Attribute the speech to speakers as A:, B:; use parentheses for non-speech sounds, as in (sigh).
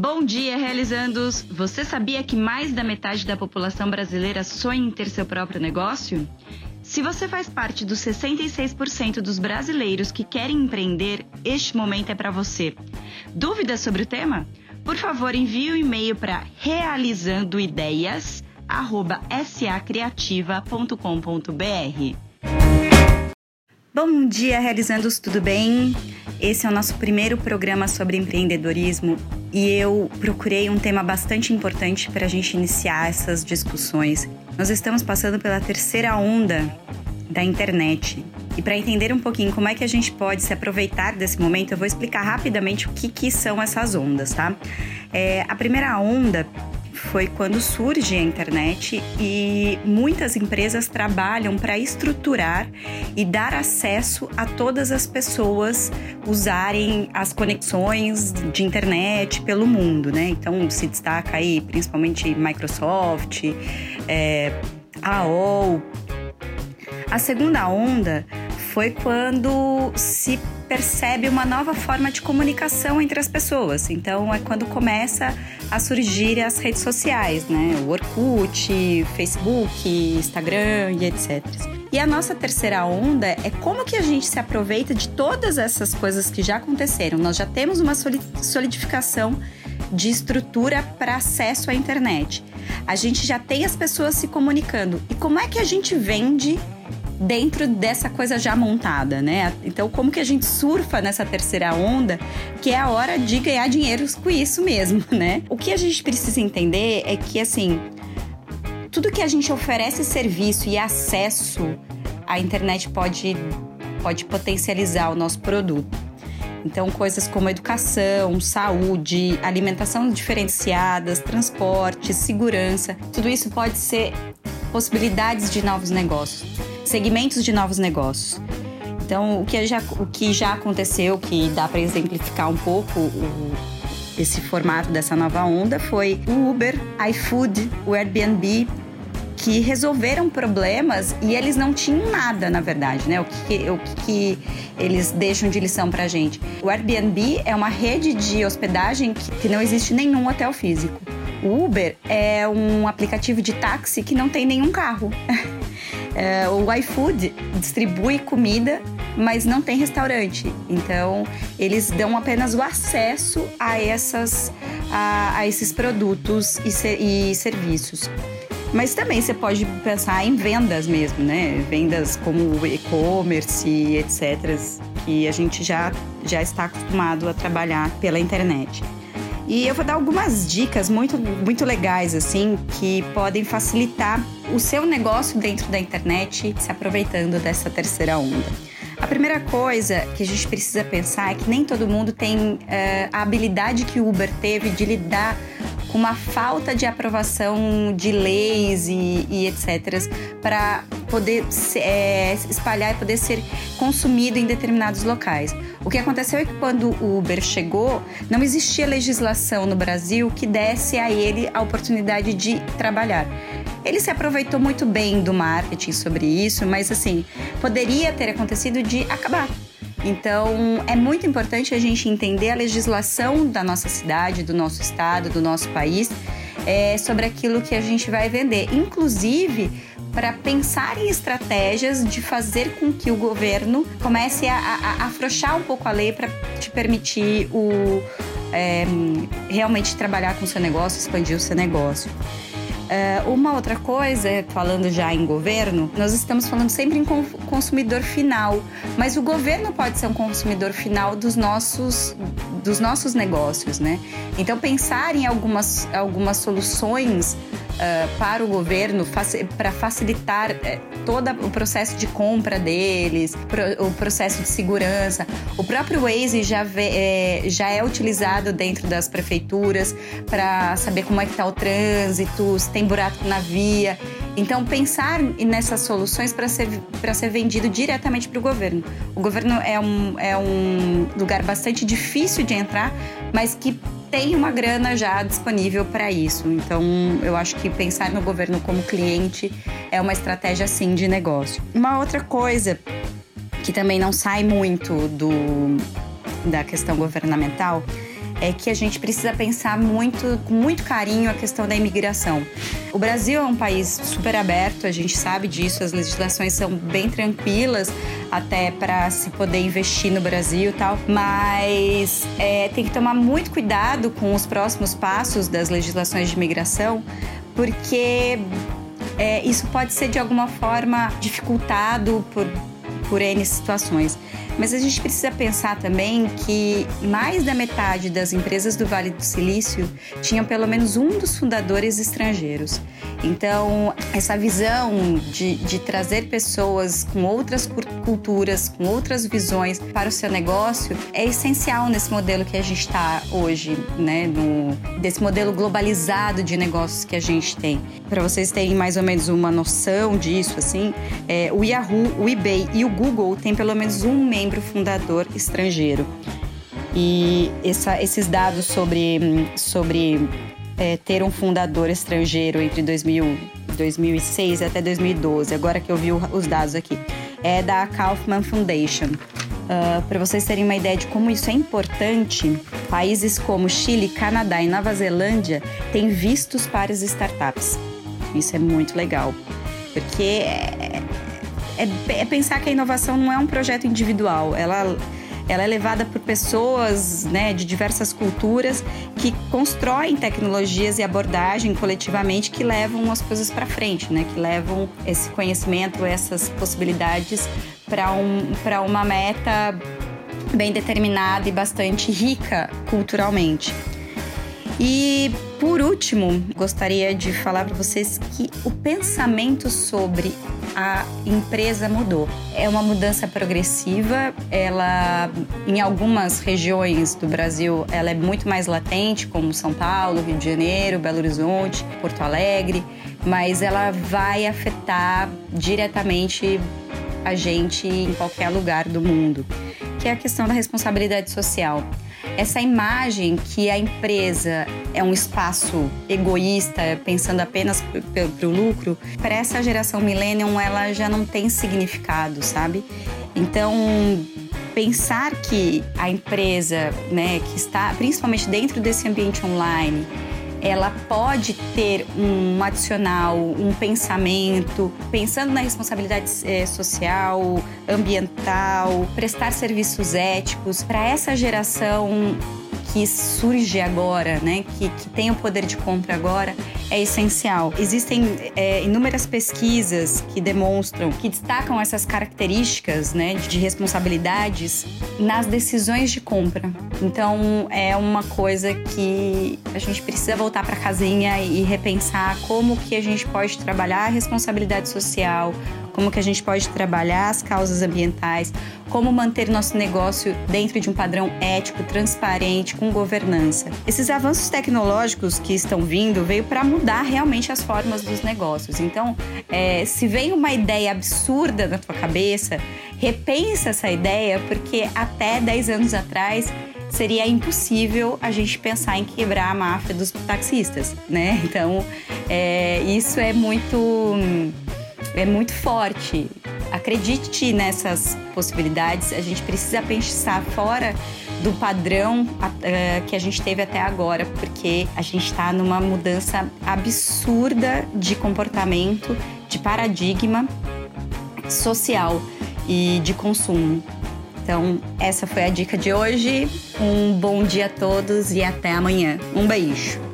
A: Bom dia, realizandos! Você sabia que mais da metade da população brasileira sonha em ter seu próprio negócio? Se você faz parte dos 66% dos brasileiros que querem empreender, este momento é para você. Dúvidas sobre o tema? Por favor, envie o um e-mail para realizandoideias@sacreativa.com.br. Bom dia, realizandos, tudo bem? Esse é o nosso primeiro programa sobre empreendedorismo e eu procurei um tema bastante importante para a gente iniciar essas discussões. Nós estamos passando pela terceira onda da internet. E para entender um pouquinho como é que a gente pode se aproveitar desse momento, eu vou explicar rapidamente o que, que são essas ondas, tá? É, a primeira onda foi quando surge a internet e muitas empresas trabalham para estruturar e dar acesso a todas as pessoas usarem as conexões de internet pelo mundo, né? Então se destaca aí principalmente Microsoft, é, AOL. A segunda onda foi quando se percebe uma nova forma de comunicação entre as pessoas. Então é quando começa a surgir as redes sociais, né? O Orkut, Facebook, Instagram e etc. E a nossa terceira onda é como que a gente se aproveita de todas essas coisas que já aconteceram. Nós já temos uma solidificação de estrutura para acesso à internet. A gente já tem as pessoas se comunicando. E como é que a gente vende dentro dessa coisa já montada, né? Então, como que a gente surfa nessa terceira onda, que é a hora de ganhar dinheiro com isso mesmo, (laughs) né? O que a gente precisa entender é que, assim, tudo que a gente oferece serviço e acesso à internet pode, pode potencializar o nosso produto. Então, coisas como educação, saúde, alimentação diferenciadas, transporte, segurança, tudo isso pode ser possibilidades de novos negócios segmentos de novos negócios. Então, o que já, o que já aconteceu, que dá para exemplificar um pouco o, esse formato dessa nova onda, foi o Uber, iFood, o Airbnb, que resolveram problemas e eles não tinham nada, na verdade, né? O que, o que eles deixam de lição pra gente? O Airbnb é uma rede de hospedagem que, que não existe nenhum hotel físico. O Uber é um aplicativo de táxi que não tem nenhum carro. (laughs) É, o iFood distribui comida, mas não tem restaurante. Então, eles dão apenas o acesso a, essas, a, a esses produtos e, ser, e serviços. Mas também você pode pensar em vendas mesmo, né? Vendas como e-commerce, etc., que a gente já, já está acostumado a trabalhar pela internet. E eu vou dar algumas dicas muito, muito legais, assim, que podem facilitar o seu negócio dentro da internet, se aproveitando dessa terceira onda. A primeira coisa que a gente precisa pensar é que nem todo mundo tem uh, a habilidade que o Uber teve de lidar com uma falta de aprovação de leis e, e etc. para poder é, espalhar e poder ser consumido em determinados locais. O que aconteceu é que quando o Uber chegou, não existia legislação no Brasil que desse a ele a oportunidade de trabalhar. Ele se aproveitou muito bem do marketing sobre isso, mas assim, poderia ter acontecido de acabar. Então, é muito importante a gente entender a legislação da nossa cidade, do nosso estado, do nosso país, é, sobre aquilo que a gente vai vender. Inclusive, para pensar em estratégias de fazer com que o governo comece a, a, a afrouxar um pouco a lei para te permitir o, é, realmente trabalhar com o seu negócio, expandir o seu negócio. Uh, uma outra coisa, falando já em governo, nós estamos falando sempre em consumidor final, mas o governo pode ser um consumidor final dos nossos, dos nossos negócios, né? Então, pensar em algumas, algumas soluções uh, para o governo para facilitar uh, todo o processo de compra deles, pro, o processo de segurança. O próprio Waze já, vê, é, já é utilizado dentro das prefeituras para saber como é que está o trânsito, se tem buraco na via. Então, pensar nessas soluções para ser, ser vendido diretamente para o governo. O governo é um, é um lugar bastante difícil de entrar, mas que tem uma grana já disponível para isso. Então, eu acho que pensar no governo como cliente é uma estratégia sim de negócio. Uma outra coisa que também não sai muito do, da questão governamental é que a gente precisa pensar muito, com muito carinho a questão da imigração. O Brasil é um país super aberto, a gente sabe disso, as legislações são bem tranquilas até para se poder investir no Brasil e tal, mas é, tem que tomar muito cuidado com os próximos passos das legislações de imigração, porque é, isso pode ser de alguma forma dificultado por, por N situações. Mas a gente precisa pensar também que mais da metade das empresas do Vale do Silício tinham pelo menos um dos fundadores estrangeiros. Então, essa visão de, de trazer pessoas com outras culturas, com outras visões para o seu negócio é essencial nesse modelo que a gente está hoje, né? No, desse modelo globalizado de negócios que a gente tem. Para vocês terem mais ou menos uma noção disso, assim, é, o Yahoo, o eBay e o Google têm pelo menos um membro membro fundador estrangeiro. E essa, esses dados sobre, sobre é, ter um fundador estrangeiro entre 2000, 2006 até 2012, agora que eu vi os dados aqui, é da Kaufman Foundation. Uh, Para vocês terem uma ideia de como isso é importante, países como Chile, Canadá e Nova Zelândia têm vistos para as startups. Isso é muito legal, porque é, é, é pensar que a inovação não é um projeto individual, ela ela é levada por pessoas né, de diversas culturas que constroem tecnologias e abordagem coletivamente que levam as coisas para frente, né, que levam esse conhecimento, essas possibilidades para um, uma meta bem determinada e bastante rica culturalmente. E por último, gostaria de falar para vocês que o pensamento sobre a empresa mudou. É uma mudança progressiva, ela em algumas regiões do Brasil ela é muito mais latente, como São Paulo, Rio de Janeiro, Belo Horizonte, Porto Alegre, mas ela vai afetar diretamente a gente em qualquer lugar do mundo, que é a questão da responsabilidade social essa imagem que a empresa é um espaço egoísta, pensando apenas para o lucro, para essa geração millennium ela já não tem significado, sabe? Então, pensar que a empresa, né, que está principalmente dentro desse ambiente online, ela pode ter um adicional, um pensamento, pensando na responsabilidade é, social, ambiental, prestar serviços éticos para essa geração que surge agora, né, que, que tem o poder de compra agora, é essencial. Existem é, inúmeras pesquisas que demonstram, que destacam essas características, né, de responsabilidades nas decisões de compra. Então, é uma coisa que a gente precisa voltar para casinha e repensar como que a gente pode trabalhar a responsabilidade social, como que a gente pode trabalhar as causas ambientais, como manter nosso negócio dentro de um padrão ético, transparente, com governança. Esses avanços tecnológicos que estão vindo veio para mudar realmente as formas dos negócios. Então, é, se vem uma ideia absurda na tua cabeça, repensa essa ideia, porque até 10 anos atrás seria impossível a gente pensar em quebrar a máfia dos taxistas, né? (laughs) Então, é, isso é muito é muito forte. Acredite nessas possibilidades. A gente precisa pensar fora do padrão uh, que a gente teve até agora, porque a gente está numa mudança absurda de comportamento, de paradigma social e de consumo. Então, essa foi a dica de hoje. Um bom dia a todos e até amanhã. Um beijo.